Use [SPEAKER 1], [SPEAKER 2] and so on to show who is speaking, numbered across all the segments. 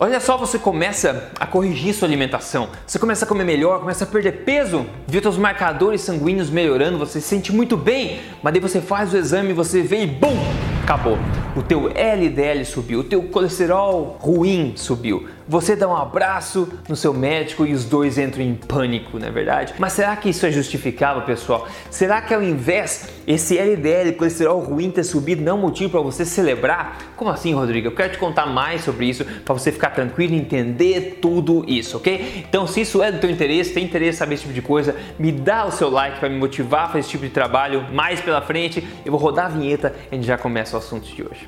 [SPEAKER 1] Olha só, você começa a corrigir sua alimentação, você começa a comer melhor, começa a perder peso, viu seus marcadores sanguíneos melhorando, você se sente muito bem, mas daí você faz o exame, você vê e BUM! Acabou. O teu LDL subiu, o teu colesterol ruim subiu. Você dá um abraço no seu médico e os dois entram em pânico, não é verdade? Mas será que isso é justificável, pessoal? Será que ao invés esse LDL, colesterol ruim ter subido, não é um motivo para você celebrar? Como assim, Rodrigo? Eu quero te contar mais sobre isso para você ficar tranquilo e entender tudo isso, ok? Então, se isso é do teu interesse, tem interesse em saber esse tipo de coisa, me dá o seu like para me motivar a fazer esse tipo de trabalho mais pela frente. Eu vou rodar a vinheta e a gente já começa o assunto de hoje.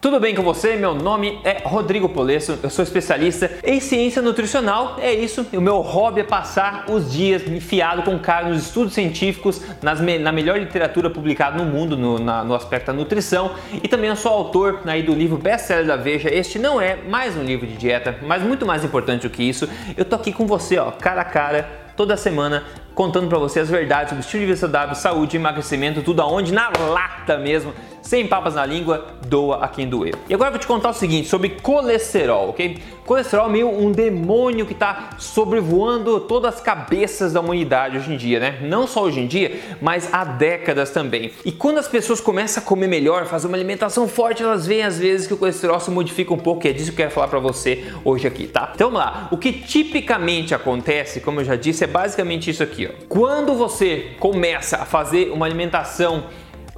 [SPEAKER 1] Tudo bem com você? Meu nome é Rodrigo Polesso, eu sou especialista em ciência nutricional. É isso, o meu hobby é passar os dias enfiado com cara nos estudos científicos, nas, na melhor literatura publicada no mundo no, na, no aspecto da nutrição. E também eu sou autor aí do livro best-seller da Veja. Este não é mais um livro de dieta, mas muito mais importante do que isso, eu tô aqui com você, ó, cara a cara, toda semana contando para você as verdades sobre estilo de vida saudável, saúde, emagrecimento, tudo aonde na lata mesmo sem papas na língua, doa a quem doer. E agora eu vou te contar o seguinte sobre colesterol, ok? Colesterol é meio um demônio que está sobrevoando todas as cabeças da humanidade hoje em dia, né? Não só hoje em dia, mas há décadas também. E quando as pessoas começam a comer melhor, fazer uma alimentação forte, elas veem às vezes que o colesterol se modifica um pouco, e é disso que eu quero falar para você hoje aqui, tá? Então vamos lá. O que tipicamente acontece, como eu já disse, é basicamente isso aqui, ó. Quando você começa a fazer uma alimentação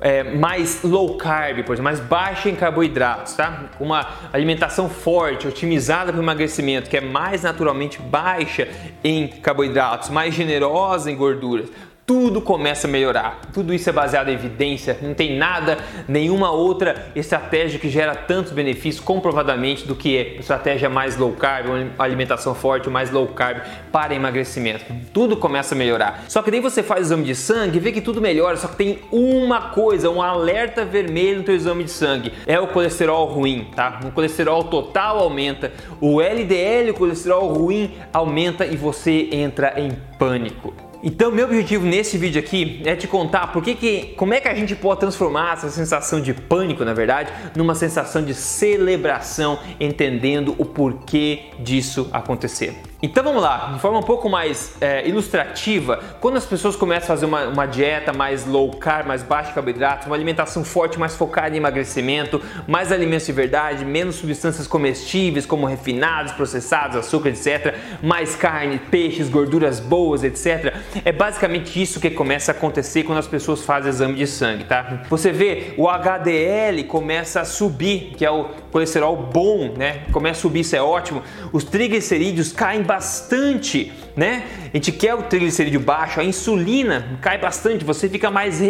[SPEAKER 1] é, mais low carb, por exemplo, mais baixa em carboidratos, tá? Uma alimentação forte, otimizada para o emagrecimento, que é mais naturalmente baixa em carboidratos, mais generosa em gorduras tudo começa a melhorar. Tudo isso é baseado em evidência, não tem nada, nenhuma outra estratégia que gera tantos benefícios comprovadamente do que é estratégia mais low carb, uma alimentação forte, mais low carb para emagrecimento. Tudo começa a melhorar. Só que daí você faz o exame de sangue e vê que tudo melhora, só que tem uma coisa, um alerta vermelho no teu exame de sangue. É o colesterol ruim, tá? O colesterol total aumenta, o LDL, o colesterol ruim aumenta e você entra em pânico. Então, meu objetivo nesse vídeo aqui é te contar por que, que como é que a gente pode transformar essa sensação de pânico, na verdade, numa sensação de celebração, entendendo o porquê disso acontecer. Então vamos lá, de forma um pouco mais é, ilustrativa, quando as pessoas começam a fazer uma, uma, dieta mais low carb, mais baixa em carboidratos, uma alimentação forte, mais focada em emagrecimento, mais alimentos de verdade, menos substâncias comestíveis como refinados, processados, açúcar, etc., mais carne, peixes, gorduras boas, etc. É basicamente isso que começa a acontecer quando as pessoas fazem exame de sangue, tá? Você vê o HDL começa a subir, que é o colesterol bom, né? Começa a subir, isso é ótimo. Os triglicerídeos caem bastante, né? A gente quer o triglicerídeo baixo, a insulina cai bastante, você fica mais,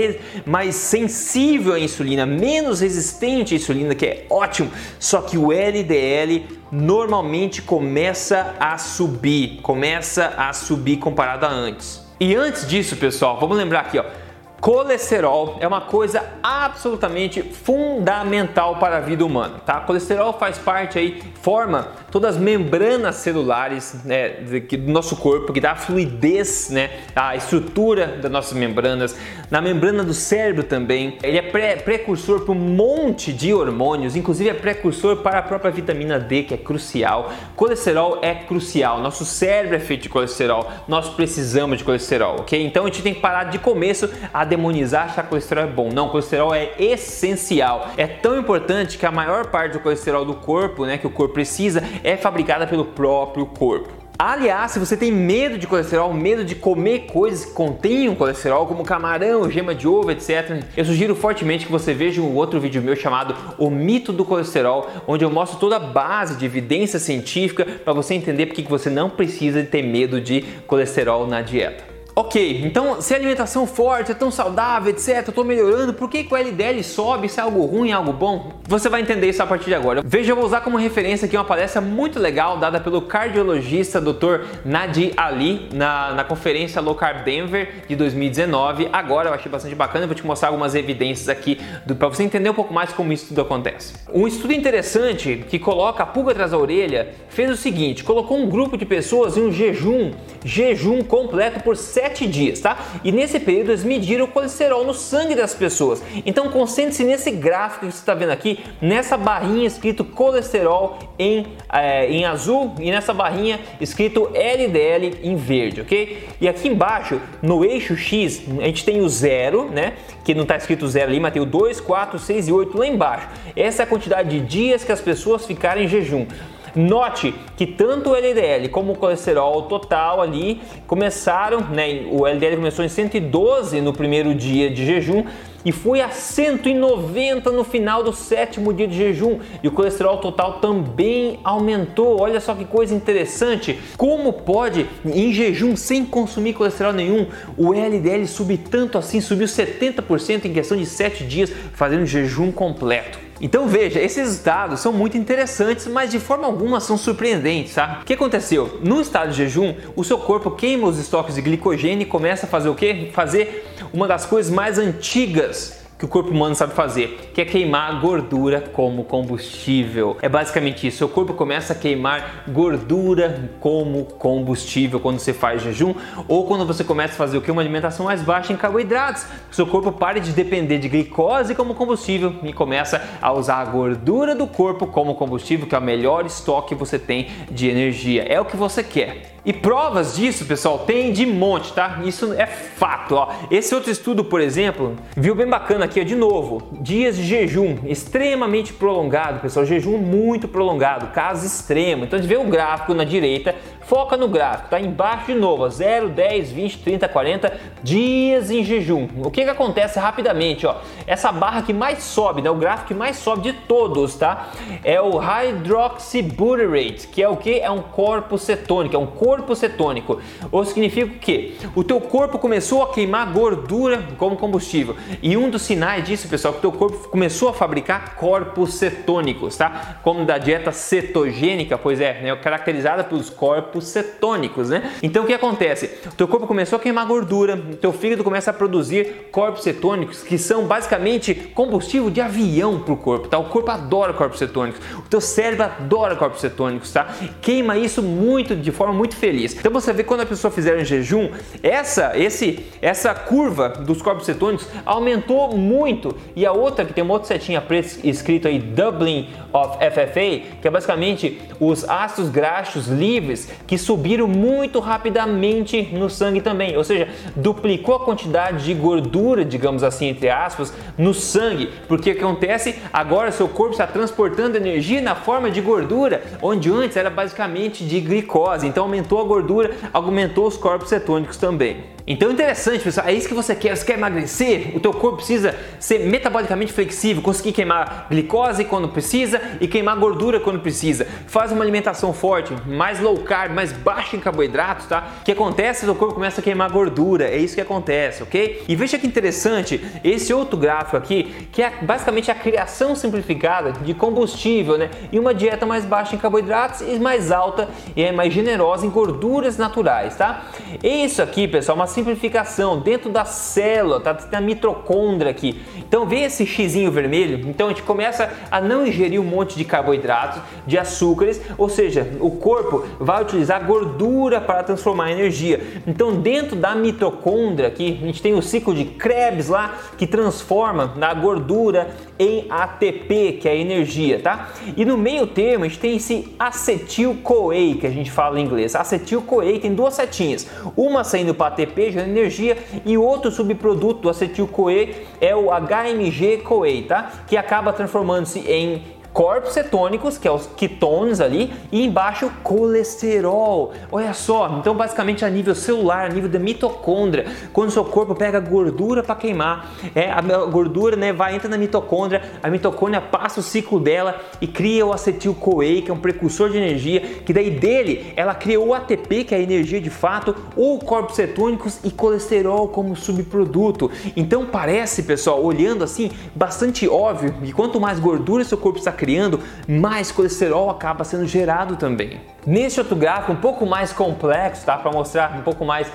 [SPEAKER 1] mais sensível à insulina, menos resistente à insulina, que é ótimo. Só que o LDL normalmente começa a subir, começa a subir comparado a antes. E antes disso, pessoal, vamos lembrar aqui, ó. Colesterol é uma coisa absolutamente fundamental para a vida humana, tá? Colesterol faz parte aí, forma todas as membranas celulares né, do nosso corpo, que dá fluidez, né, a estrutura das nossas membranas, na membrana do cérebro também. Ele é pré precursor para um monte de hormônios, inclusive é precursor para a própria vitamina D, que é crucial. Colesterol é crucial, nosso cérebro é feito de colesterol, nós precisamos de colesterol, ok? Então a gente tem que parar de começo a demonizar achar que colesterol é bom. Não, colesterol é essencial. É tão importante que a maior parte do colesterol do corpo, né, que o corpo precisa, é fabricada pelo próprio corpo. Aliás, se você tem medo de colesterol, medo de comer coisas que contenham colesterol, como camarão, gema de ovo, etc., eu sugiro fortemente que você veja um outro vídeo meu chamado O Mito do Colesterol, onde eu mostro toda a base de evidência científica para você entender porque você não precisa ter medo de colesterol na dieta. Ok, então se a alimentação forte é tão saudável, etc, eu tô melhorando, por que, que o LDL sobe? Isso é algo ruim, é algo bom? Você vai entender isso a partir de agora. Veja, eu vou usar como referência aqui uma palestra muito legal dada pelo cardiologista Dr. Nadi Ali na, na conferência Low Carb Denver de 2019. Agora eu achei bastante bacana, vou te mostrar algumas evidências aqui para você entender um pouco mais como isso tudo acontece. Um estudo interessante que coloca a pulga atrás da orelha fez o seguinte: colocou um grupo de pessoas em um jejum, jejum completo por 7 dias, tá? E nesse período eles mediram o colesterol no sangue das pessoas. Então concentre-se nesse gráfico que você está vendo aqui, nessa barrinha escrito colesterol em, é, em azul e nessa barrinha escrito LDL em verde, ok? E aqui embaixo, no eixo X, a gente tem o zero, né? Que não está escrito zero ali, mas tem o 2, 4, 6 e 8 lá embaixo. Essa é a quantidade de dias que as pessoas ficaram em jejum. Note que tanto o LDL como o colesterol total ali começaram, né? O LDL começou em 112 no primeiro dia de jejum e foi a 190 no final do sétimo dia de jejum. E o colesterol total também aumentou. Olha só que coisa interessante. Como pode, em jejum, sem consumir colesterol nenhum, o LDL subir tanto assim? Subiu 70% em questão de 7 dias, fazendo jejum completo. Então veja, esses dados são muito interessantes, mas de forma alguma são surpreendentes, tá? O que aconteceu? No estado de jejum, o seu corpo queima os estoques de glicogênio e começa a fazer o quê? Fazer uma das coisas mais antigas que o corpo humano sabe fazer, que é queimar gordura como combustível. É basicamente isso. Seu corpo começa a queimar gordura como combustível quando você faz jejum ou quando você começa a fazer o que uma alimentação mais baixa em carboidratos. Seu corpo para de depender de glicose como combustível e começa a usar a gordura do corpo como combustível, que é o melhor estoque que você tem de energia. É o que você quer. E provas disso, pessoal, tem de monte, tá? Isso é fato, ó. Esse outro estudo, por exemplo, viu bem bacana aqui, ó, de novo, dias de jejum extremamente prolongado, pessoal, jejum muito prolongado, caso extremo. Então a gente vê o gráfico na direita, foca no gráfico, tá embaixo de novo, ó, 0, 10, 20, 30, 40 dias em jejum. O que que acontece rapidamente, ó? Essa barra que mais sobe, né, o gráfico que mais sobe de todos, tá? É o hydroxybutyrate, que é o que? É um corpo cetônico, é um corpo cetônico. Ou significa o quê? O teu corpo começou a queimar gordura como combustível. E um dos sinais disso, pessoal, é que o teu corpo começou a fabricar corpos cetônicos, tá? Como da dieta cetogênica, pois é, né? caracterizada pelos corpos cetônicos, né? Então o que acontece? O teu corpo começou a queimar gordura, teu fígado começa a produzir corpos cetônicos, que são basicamente combustível de avião para o corpo, tá? O corpo adora corpos cetônicos, o teu cérebro adora corpos cetônicos, tá? Queima isso muito de forma muito feliz. Então você vê quando a pessoa fizer um jejum, essa, esse, essa curva dos corpos cetônicos aumentou muito. E a outra, que tem uma outra setinha preta escrito aí, doubling of FFA, que é basicamente os ácidos graxos livres que subiram muito rapidamente no sangue também. Ou seja, duplicou a quantidade de gordura, digamos assim, entre aspas, no sangue. Porque o que acontece? Agora seu corpo está transportando energia na forma de gordura, onde antes era basicamente de glicose. Então aumentou a gordura, aumentou os corpos cetônicos também. Então interessante, pessoal, é isso que você quer. Você quer emagrecer? O teu corpo precisa ser metabolicamente flexível, conseguir queimar glicose quando precisa e queimar gordura quando precisa. Faz uma alimentação forte, mais low carb, mais baixa em carboidratos, tá? O que acontece? O teu corpo começa a queimar gordura. É isso que acontece, ok? E veja que interessante esse outro gráfico aqui, que é basicamente a criação simplificada de combustível, né? E uma dieta mais baixa em carboidratos e mais alta e é mais generosa em gorduras naturais, tá? Isso aqui, pessoal, é uma simplificação dentro da célula, tá? Tem a mitocôndria aqui. Então vê esse xizinho vermelho, então a gente começa a não ingerir um monte de carboidratos, de açúcares, ou seja, o corpo vai utilizar gordura para transformar energia. Então dentro da mitocôndria aqui, a gente tem o ciclo de Krebs lá que transforma na gordura em ATP, que é energia, tá? E no meio termo a gente tem esse acetil-CoA que a gente fala em inglês. Acetil-CoA tem duas setinhas, uma saindo para ATP gerando energia e outro subproduto do acetil-CoA é o HMG-CoA, tá? Que acaba transformando-se em corpos cetônicos, que é os ketones ali, e embaixo colesterol. Olha só, então basicamente a nível celular, a nível da mitocôndria, quando o seu corpo pega gordura para queimar, é, a gordura né, vai entra na mitocôndria, a mitocôndria passa o ciclo dela e cria o acetil-CoA, que é um precursor de energia, que daí dele ela cria o ATP, que é a energia de fato, ou corpos cetônicos e colesterol como subproduto. Então parece, pessoal, olhando assim, bastante óbvio que quanto mais gordura seu corpo está criando, mais colesterol acaba sendo gerado também. Neste outro gráfico, um pouco mais complexo, tá? Para mostrar um pouco mais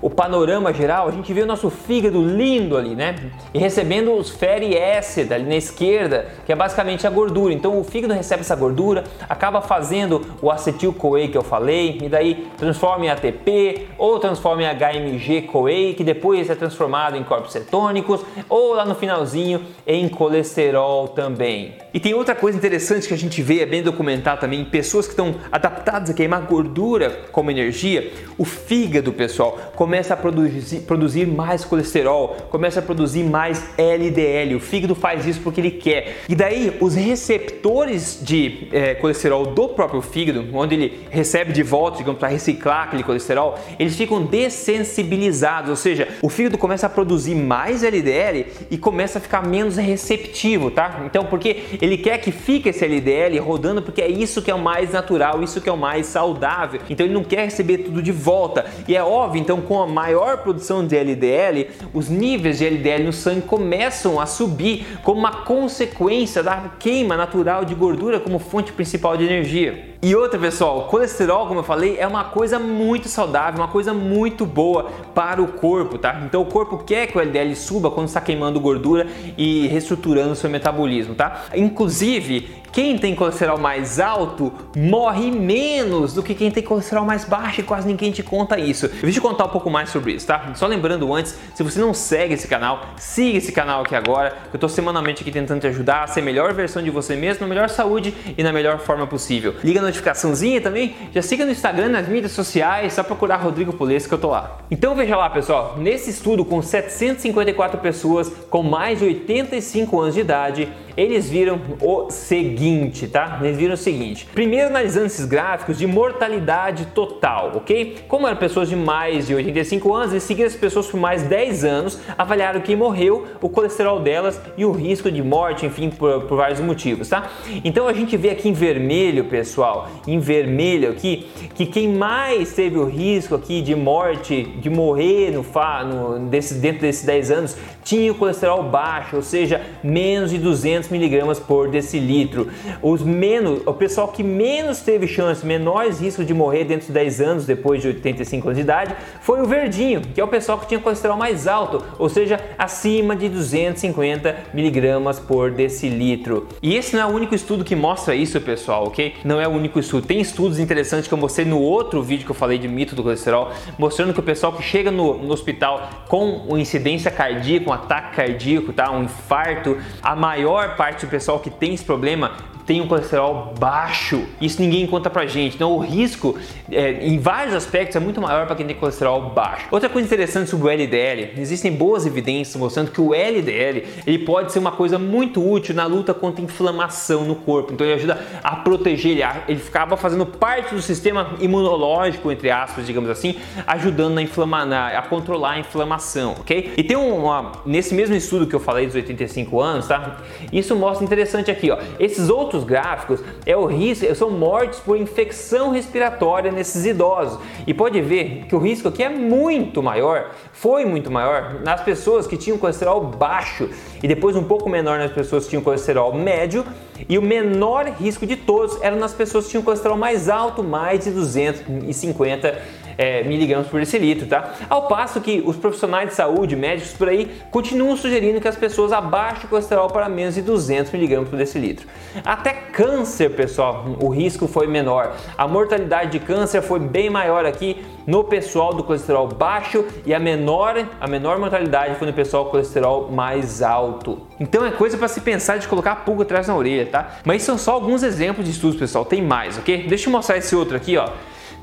[SPEAKER 1] o panorama geral, a gente vê o nosso fígado lindo ali, né? E recebendo os fatty acid ali na esquerda, que é basicamente a gordura. Então o fígado recebe essa gordura, acaba fazendo o acetil-CoA que eu falei, e daí transforma em ATP ou transforma em HMG-CoA, que depois é transformado em corpos cetônicos, ou lá no finalzinho em colesterol também. E tem outra coisa interessante que a gente vê, é bem documentado também, pessoas que estão adaptadas a queimar gordura como energia, o fígado, pessoal, começa a produzir, produzir mais colesterol, começa a produzir mais LDL. O fígado faz isso porque ele quer. E daí, os receptores de é, colesterol do próprio fígado, onde ele recebe de volta, digamos, para reciclar aquele colesterol, eles ficam dessensibilizados, ou seja, o fígado começa a produzir mais LDL e começa a ficar menos receptivo, tá? Então, porque ele quer que fique esse LDL rodando, porque é isso que é o mais natural, isso que é o mais saudável. Então, ele não quer receber tudo de volta. E é óbvio, então, com a maior produção de LDL, os níveis de LDL no sangue começam a subir como uma consequência da queima natural de gordura como fonte principal de energia. E outra, pessoal, colesterol, como eu falei, é uma coisa muito saudável, uma coisa muito boa para o corpo, tá? Então o corpo quer que o LDL suba quando está queimando gordura e reestruturando seu metabolismo, tá? Inclusive, quem tem colesterol mais alto morre menos do que quem tem colesterol mais baixo e quase ninguém te conta isso. Eu te contar um pouco mais sobre isso, tá? Só lembrando antes, se você não segue esse canal, siga esse canal aqui agora, eu tô semanalmente aqui tentando te ajudar a ser a melhor versão de você mesmo, na melhor saúde e na melhor forma possível. Liga a notificaçãozinha também, já siga no Instagram, nas mídias sociais, só procurar Rodrigo Polesco que eu tô lá. Então veja lá, pessoal, nesse estudo com 754 pessoas com mais de 85 anos de idade, eles viram o seguinte, tá? Eles viram o seguinte. Primeiro analisando esses gráficos de mortalidade total, ok? Como eram pessoas de mais de 85 anos, eles seguiram as pessoas por mais 10 anos, avaliaram quem morreu, o colesterol delas e o risco de morte, enfim, por, por vários motivos, tá? Então a gente vê aqui em vermelho, pessoal, em vermelho aqui, que quem mais teve o risco aqui de morte, de morrer no, no desse, dentro desses 10 anos, tinha o colesterol baixo, ou seja, menos de 200 200 miligramas por decilitro. Os menos, o pessoal que menos teve chance, menores riscos de morrer dentro de 10 anos depois de 85 anos de idade, foi o verdinho, que é o pessoal que tinha colesterol mais alto, ou seja, acima de 250 miligramas por decilitro. E esse não é o único estudo que mostra isso, pessoal, ok? Não é o único estudo. Tem estudos interessantes que eu mostrei no outro vídeo que eu falei de mito do colesterol, mostrando que o pessoal que chega no, no hospital com incidência cardíaca, um ataque cardíaco, tá? um infarto, a maior parte do pessoal que tem esse problema tem um colesterol baixo. Isso ninguém conta pra gente. Então o risco, é, em vários aspectos, é muito maior para quem tem colesterol baixo. Outra coisa interessante sobre o LDL, existem boas evidências mostrando que o LDL ele pode ser uma coisa muito útil na luta contra inflamação no corpo. Então ele ajuda a proteger, ele, ele acaba fazendo parte do sistema imunológico, entre aspas, digamos assim, ajudando na inflamar, na, a controlar a inflamação, ok? E tem uma, nesse mesmo estudo que eu falei dos 85 anos, tá? Isso mostra interessante aqui, ó. Esses outros outros gráficos é o risco, são mortes por infecção respiratória nesses idosos. E pode ver que o risco aqui é muito maior, foi muito maior nas pessoas que tinham colesterol baixo e depois um pouco menor nas pessoas que tinham colesterol médio e o menor risco de todos era nas pessoas que tinham colesterol mais alto, mais de 250 é, miligramas por decilitro, tá? Ao passo que os profissionais de saúde, médicos por aí, continuam sugerindo que as pessoas abaixem o colesterol para menos de 200 miligramas por decilitro. Até câncer, pessoal, o risco foi menor. A mortalidade de câncer foi bem maior aqui no pessoal do colesterol baixo e a menor, a menor mortalidade foi no pessoal com colesterol mais alto. Então é coisa para se pensar de colocar a pulga atrás na orelha, tá? Mas são só alguns exemplos de estudos, pessoal, tem mais, ok? Deixa eu mostrar esse outro aqui, ó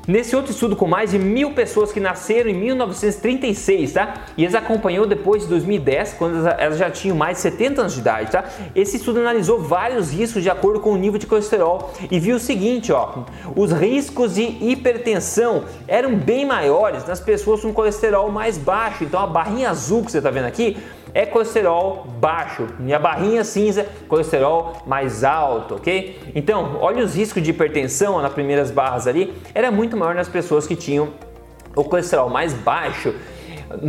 [SPEAKER 1] Nesse outro estudo com mais de mil pessoas que nasceram em 1936, tá? E eles acompanhou depois de 2010, quando elas já tinham mais de 70 anos de idade, tá? Esse estudo analisou vários riscos de acordo com o nível de colesterol e viu o seguinte, ó, os riscos de hipertensão eram bem maiores nas pessoas com colesterol mais baixo. Então a barrinha azul que você está vendo aqui é colesterol baixo e a barrinha cinza, colesterol mais alto, ok? Então, olha os riscos de hipertensão nas primeiras barras ali, era muito maior nas pessoas que tinham o colesterol mais baixo.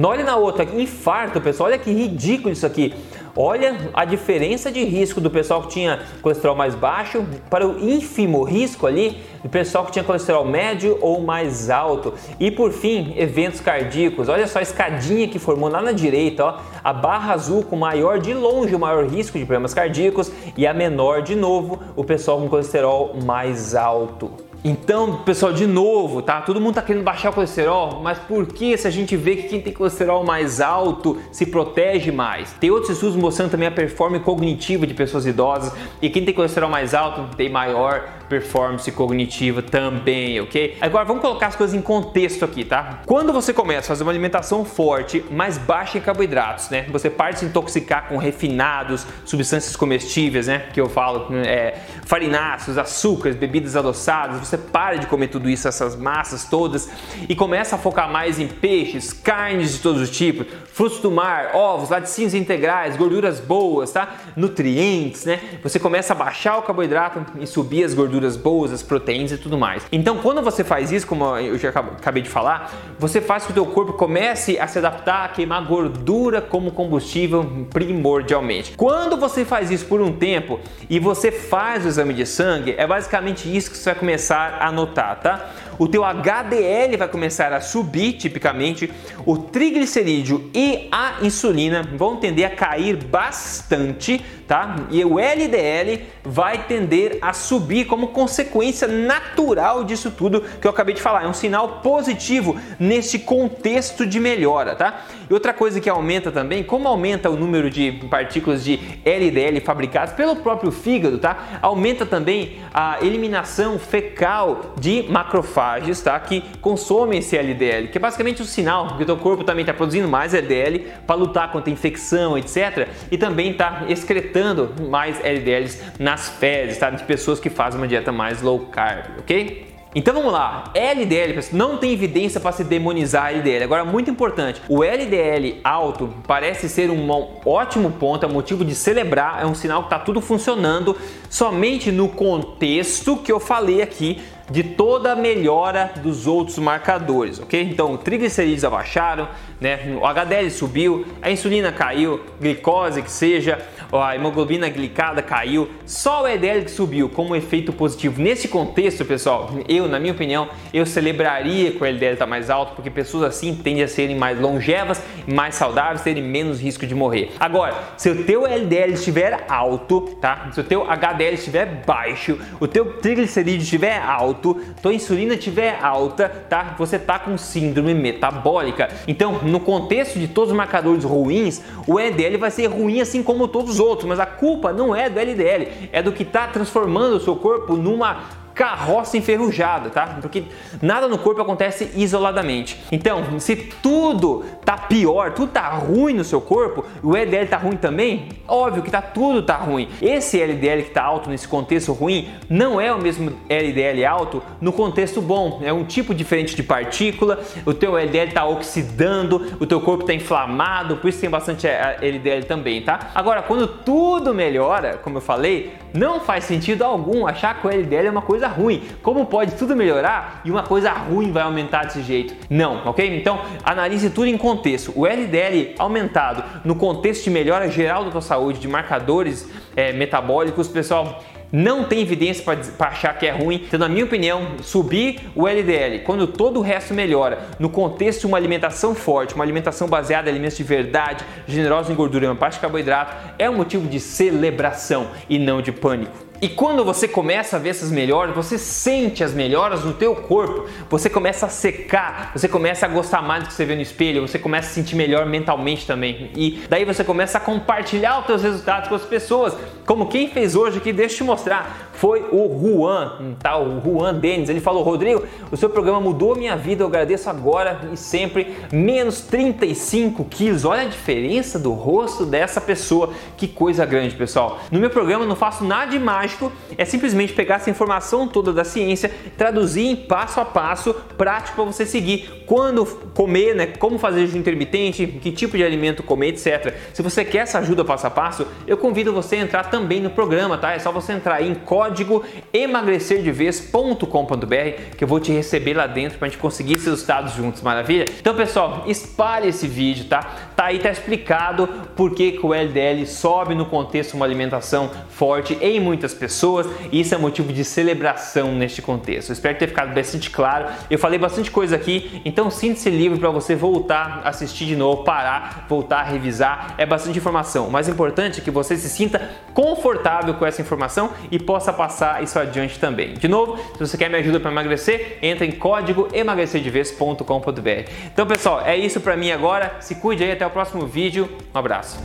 [SPEAKER 1] Olha na outra, infarto, pessoal, olha que ridículo isso aqui. Olha a diferença de risco do pessoal que tinha colesterol mais baixo para o ínfimo risco ali do pessoal que tinha colesterol médio ou mais alto. E por fim, eventos cardíacos. Olha só a escadinha que formou lá na direita, ó, a barra azul com maior de longe o maior risco de problemas cardíacos e a menor de novo o pessoal com colesterol mais alto. Então, pessoal, de novo, tá? Todo mundo tá querendo baixar o colesterol, mas por que se a gente vê que quem tem colesterol mais alto se protege mais? Tem outros estudos mostrando também a performance cognitiva de pessoas idosas e quem tem colesterol mais alto tem maior performance cognitiva também, ok? Agora vamos colocar as coisas em contexto aqui, tá? Quando você começa a fazer uma alimentação forte, mais baixa em carboidratos, né? Você parte se intoxicar com refinados, substâncias comestíveis, né? Que eu falo, é, farináceos, açúcares, bebidas adoçadas, você para de comer tudo isso, essas massas todas, e começa a focar mais em peixes, carnes de todos os tipos, frutos do mar, ovos, laticínios integrais, gorduras boas, tá? Nutrientes, né? Você começa a baixar o carboidrato e subir as gorduras boas, as proteínas e tudo mais. Então, quando você faz isso, como eu já acabei de falar, você faz com que o teu corpo comece a se adaptar a queimar gordura como combustível primordialmente. Quando você faz isso por um tempo e você faz o exame de sangue, é basicamente isso que você vai começar a notar, tá? O teu HDL vai começar a subir, tipicamente, o triglicerídeo e a insulina vão tender a cair bastante, tá? E o LDL vai tender a subir como consequência natural disso tudo que eu acabei de falar. É um sinal positivo nesse contexto de melhora, tá? E outra coisa que aumenta também, como aumenta o número de partículas de LDL fabricadas pelo próprio fígado, tá? Aumenta também a eliminação fecal de macrofages, tá? Que consomem esse LDL, que é basicamente o um sinal que o teu corpo também está produzindo mais LDL para lutar contra infecção, etc. E também está excretando mais LDLs nas fezes, tá? De pessoas que fazem uma dieta mais low carb, ok? Então vamos lá, LDL, não tem evidência para se demonizar LDL. Agora, muito importante, o LDL alto parece ser um ótimo ponto, é motivo de celebrar, é um sinal que está tudo funcionando somente no contexto que eu falei aqui de toda a melhora dos outros marcadores, ok? Então, triglicerídeos abaixaram, né? O HDL subiu, a insulina caiu, glicose que seja, a hemoglobina glicada caiu, só o LDL que subiu como efeito positivo. Nesse contexto, pessoal, eu, na minha opinião, eu celebraria que o LDL está mais alto, porque pessoas assim tendem a serem mais longevas, mais saudáveis, terem menos risco de morrer. Agora, se o teu LDL estiver alto, tá? Se o teu HDL estiver baixo, o teu triglicerídeo estiver alto, tua insulina estiver alta, tá? Você tá com síndrome metabólica. Então, no contexto de todos os marcadores ruins, o LDL vai ser ruim assim como todos os outros, mas a culpa não é do LDL, é do que está transformando o seu corpo numa carroça enferrujada, tá? Porque nada no corpo acontece isoladamente. Então, se tudo tá pior, tudo tá ruim no seu corpo, o LDL tá ruim também, óbvio que tá tudo tá ruim. Esse LDL que tá alto nesse contexto ruim não é o mesmo LDL alto no contexto bom. É um tipo diferente de partícula, o teu LDL tá oxidando, o teu corpo tá inflamado, por isso tem bastante LDL também, tá? Agora, quando tudo melhora, como eu falei, não faz sentido algum achar que o LDL é uma coisa ruim. Como pode tudo melhorar e uma coisa ruim vai aumentar desse jeito? Não, ok? Então analise tudo em contexto. O LDL aumentado no contexto de melhora geral da tua saúde, de marcadores é, metabólicos, pessoal, não tem evidência para achar que é ruim. Então, na minha opinião, subir o LDL quando todo o resto melhora, no contexto de uma alimentação forte, uma alimentação baseada em alimentos de verdade, generosa em gordura e uma parte de carboidrato, é um motivo de celebração e não de pânico. E quando você começa a ver essas melhoras, você sente as melhoras no teu corpo, você começa a secar, você começa a gostar mais do que você vê no espelho, você começa a se sentir melhor mentalmente também. E daí você começa a compartilhar os teus resultados com as pessoas, como quem fez hoje aqui, deixa eu te mostrar. foi o Juan, um tal Juan Denis. Ele falou: Rodrigo, o seu programa mudou minha vida, eu agradeço agora e sempre. Menos 35 quilos, olha a diferença do rosto dessa pessoa, que coisa grande, pessoal. No meu programa eu não faço nada de mágico, é simplesmente pegar essa informação toda da ciência, traduzir em passo a passo prático para você seguir. Quando comer, né? Como fazer jejum intermitente, que tipo de alimento comer, etc. Se você quer essa ajuda passo a passo, eu convido você a entrar também no programa, tá? É só você entrar em código emagrecerdeves.com.br que eu vou te receber lá dentro para a gente conseguir esses resultados juntos, maravilha? Então, pessoal, espalhe esse vídeo, tá? Tá aí, tá explicado por que, que o LDL sobe no contexto de uma alimentação forte em muitas pessoas e isso é motivo de celebração neste contexto. Eu espero ter ficado bastante claro. Eu falei bastante coisa aqui, então sinta-se livre para você voltar, assistir de novo, parar, voltar revisar. É bastante informação. O mais importante é que você se sinta confortável com essa informação e possa passar isso adiante também. De novo, se você quer me ajuda para emagrecer, entra em código emagrecerdevez.com.br. Então, pessoal, é isso para mim agora. Se cuide aí, até o próximo vídeo. Um abraço.